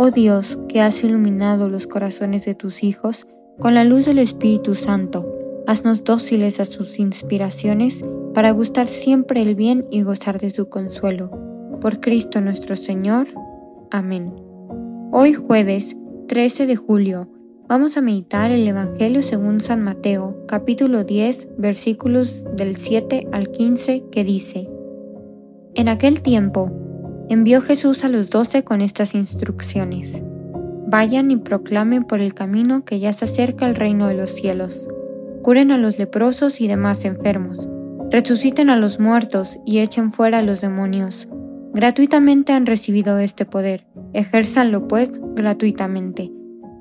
Oh Dios, que has iluminado los corazones de tus hijos con la luz del Espíritu Santo, haznos dóciles a sus inspiraciones para gustar siempre el bien y gozar de su consuelo. Por Cristo nuestro Señor. Amén. Hoy jueves 13 de julio vamos a meditar el Evangelio según San Mateo, capítulo 10, versículos del 7 al 15, que dice, En aquel tiempo, envió Jesús a los doce con estas instrucciones. Vayan y proclamen por el camino que ya se acerca el reino de los cielos. Curen a los leprosos y demás enfermos. Resuciten a los muertos y echen fuera a los demonios. Gratuitamente han recibido este poder. Ejérzanlo pues gratuitamente.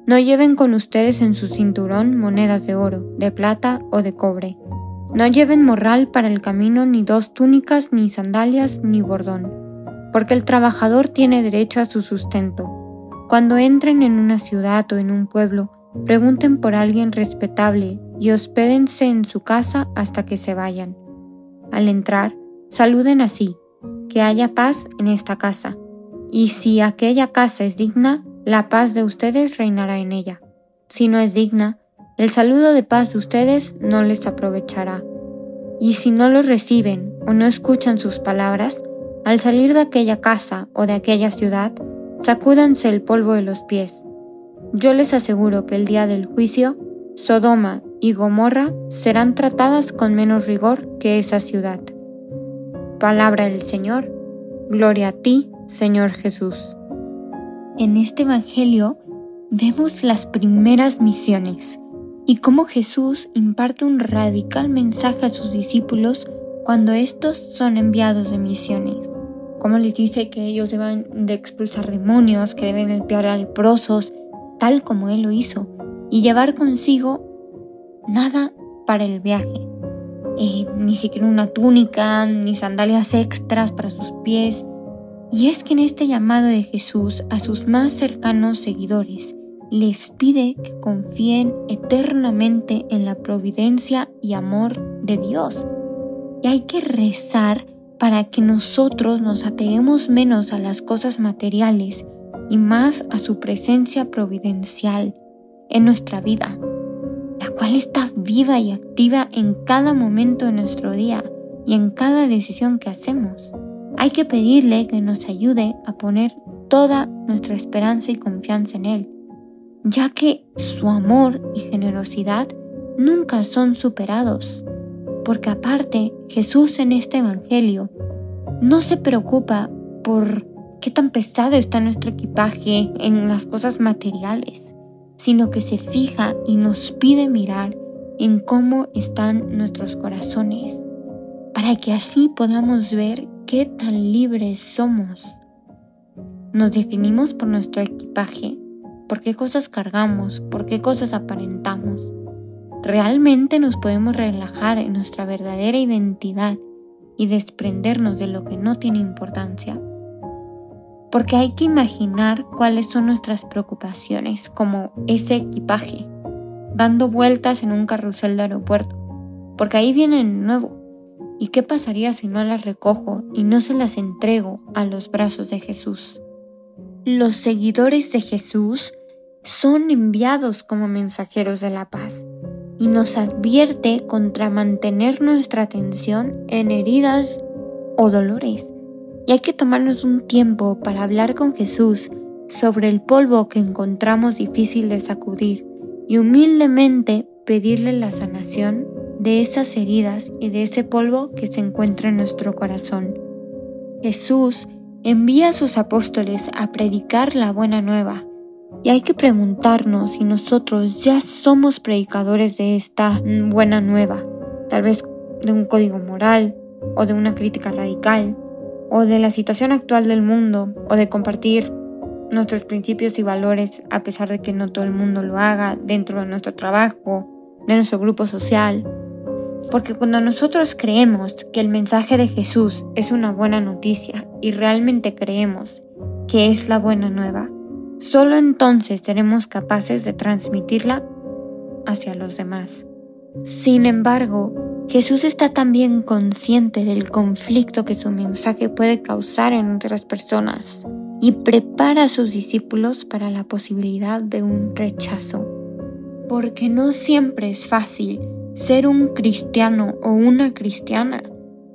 No lleven con ustedes en su cinturón monedas de oro, de plata o de cobre. No lleven morral para el camino, ni dos túnicas, ni sandalias, ni bordón porque el trabajador tiene derecho a su sustento. Cuando entren en una ciudad o en un pueblo, pregunten por alguien respetable y hospédense en su casa hasta que se vayan. Al entrar, saluden así, que haya paz en esta casa, y si aquella casa es digna, la paz de ustedes reinará en ella. Si no es digna, el saludo de paz de ustedes no les aprovechará. Y si no los reciben o no escuchan sus palabras, al salir de aquella casa o de aquella ciudad, sacúdanse el polvo de los pies. Yo les aseguro que el día del juicio, Sodoma y Gomorra serán tratadas con menos rigor que esa ciudad. Palabra del Señor. Gloria a ti, Señor Jesús. En este Evangelio vemos las primeras misiones y cómo Jesús imparte un radical mensaje a sus discípulos cuando estos son enviados de misiones como les dice que ellos deben de expulsar demonios, que deben limpiar a leprosos, tal como Él lo hizo, y llevar consigo nada para el viaje, eh, ni siquiera una túnica, ni sandalias extras para sus pies. Y es que en este llamado de Jesús a sus más cercanos seguidores, les pide que confíen eternamente en la providencia y amor de Dios. Y hay que rezar para que nosotros nos apeguemos menos a las cosas materiales y más a su presencia providencial en nuestra vida, la cual está viva y activa en cada momento de nuestro día y en cada decisión que hacemos. Hay que pedirle que nos ayude a poner toda nuestra esperanza y confianza en Él, ya que su amor y generosidad nunca son superados porque aparte Jesús en este Evangelio no se preocupa por qué tan pesado está nuestro equipaje en las cosas materiales, sino que se fija y nos pide mirar en cómo están nuestros corazones, para que así podamos ver qué tan libres somos. Nos definimos por nuestro equipaje, por qué cosas cargamos, por qué cosas aparentamos. Realmente nos podemos relajar en nuestra verdadera identidad y desprendernos de lo que no tiene importancia. Porque hay que imaginar cuáles son nuestras preocupaciones, como ese equipaje, dando vueltas en un carrusel de aeropuerto, porque ahí viene el nuevo. ¿Y qué pasaría si no las recojo y no se las entrego a los brazos de Jesús? Los seguidores de Jesús son enviados como mensajeros de la paz y nos advierte contra mantener nuestra atención en heridas o dolores. Y hay que tomarnos un tiempo para hablar con Jesús sobre el polvo que encontramos difícil de sacudir y humildemente pedirle la sanación de esas heridas y de ese polvo que se encuentra en nuestro corazón. Jesús envía a sus apóstoles a predicar la buena nueva y hay que preguntarnos si nosotros ya somos predicadores de esta buena nueva, tal vez de un código moral o de una crítica radical, o de la situación actual del mundo, o de compartir nuestros principios y valores a pesar de que no todo el mundo lo haga dentro de nuestro trabajo, de nuestro grupo social. Porque cuando nosotros creemos que el mensaje de Jesús es una buena noticia y realmente creemos que es la buena nueva, solo entonces seremos capaces de transmitirla hacia los demás. Sin embargo, Jesús está también consciente del conflicto que su mensaje puede causar en otras personas y prepara a sus discípulos para la posibilidad de un rechazo. Porque no siempre es fácil ser un cristiano o una cristiana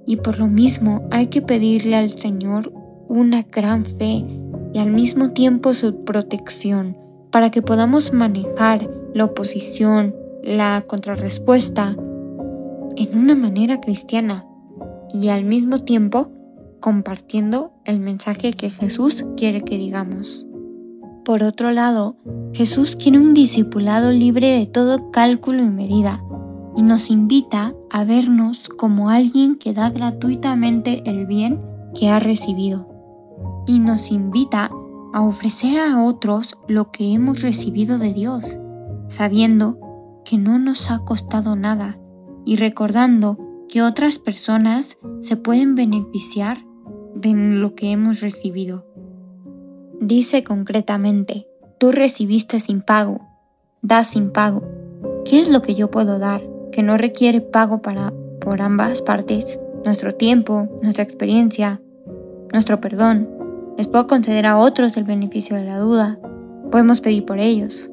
y por lo mismo hay que pedirle al Señor una gran fe y al mismo tiempo su protección para que podamos manejar la oposición, la contrarrespuesta en una manera cristiana y al mismo tiempo compartiendo el mensaje que Jesús quiere que digamos. Por otro lado, Jesús quiere un discipulado libre de todo cálculo y medida y nos invita a vernos como alguien que da gratuitamente el bien que ha recibido y nos invita a ofrecer a otros lo que hemos recibido de Dios, sabiendo que no nos ha costado nada y recordando que otras personas se pueden beneficiar de lo que hemos recibido. Dice concretamente, tú recibiste sin pago, das sin pago. ¿Qué es lo que yo puedo dar que no requiere pago para por ambas partes? Nuestro tiempo, nuestra experiencia, nuestro perdón. Les puedo conceder a otros el beneficio de la duda. Podemos pedir por ellos.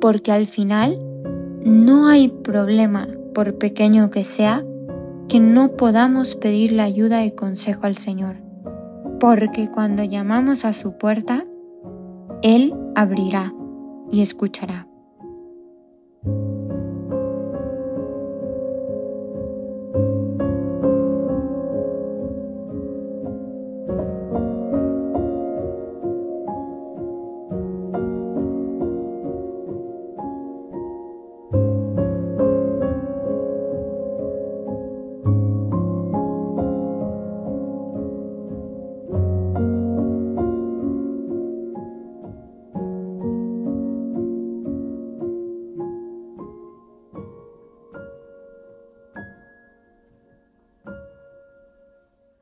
Porque al final no hay problema, por pequeño que sea, que no podamos pedirle ayuda y consejo al Señor, porque cuando llamamos a su puerta, Él abrirá y escuchará.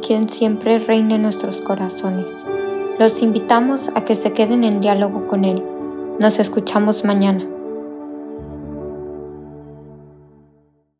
quien siempre reine en nuestros corazones. Los invitamos a que se queden en diálogo con Él. Nos escuchamos mañana.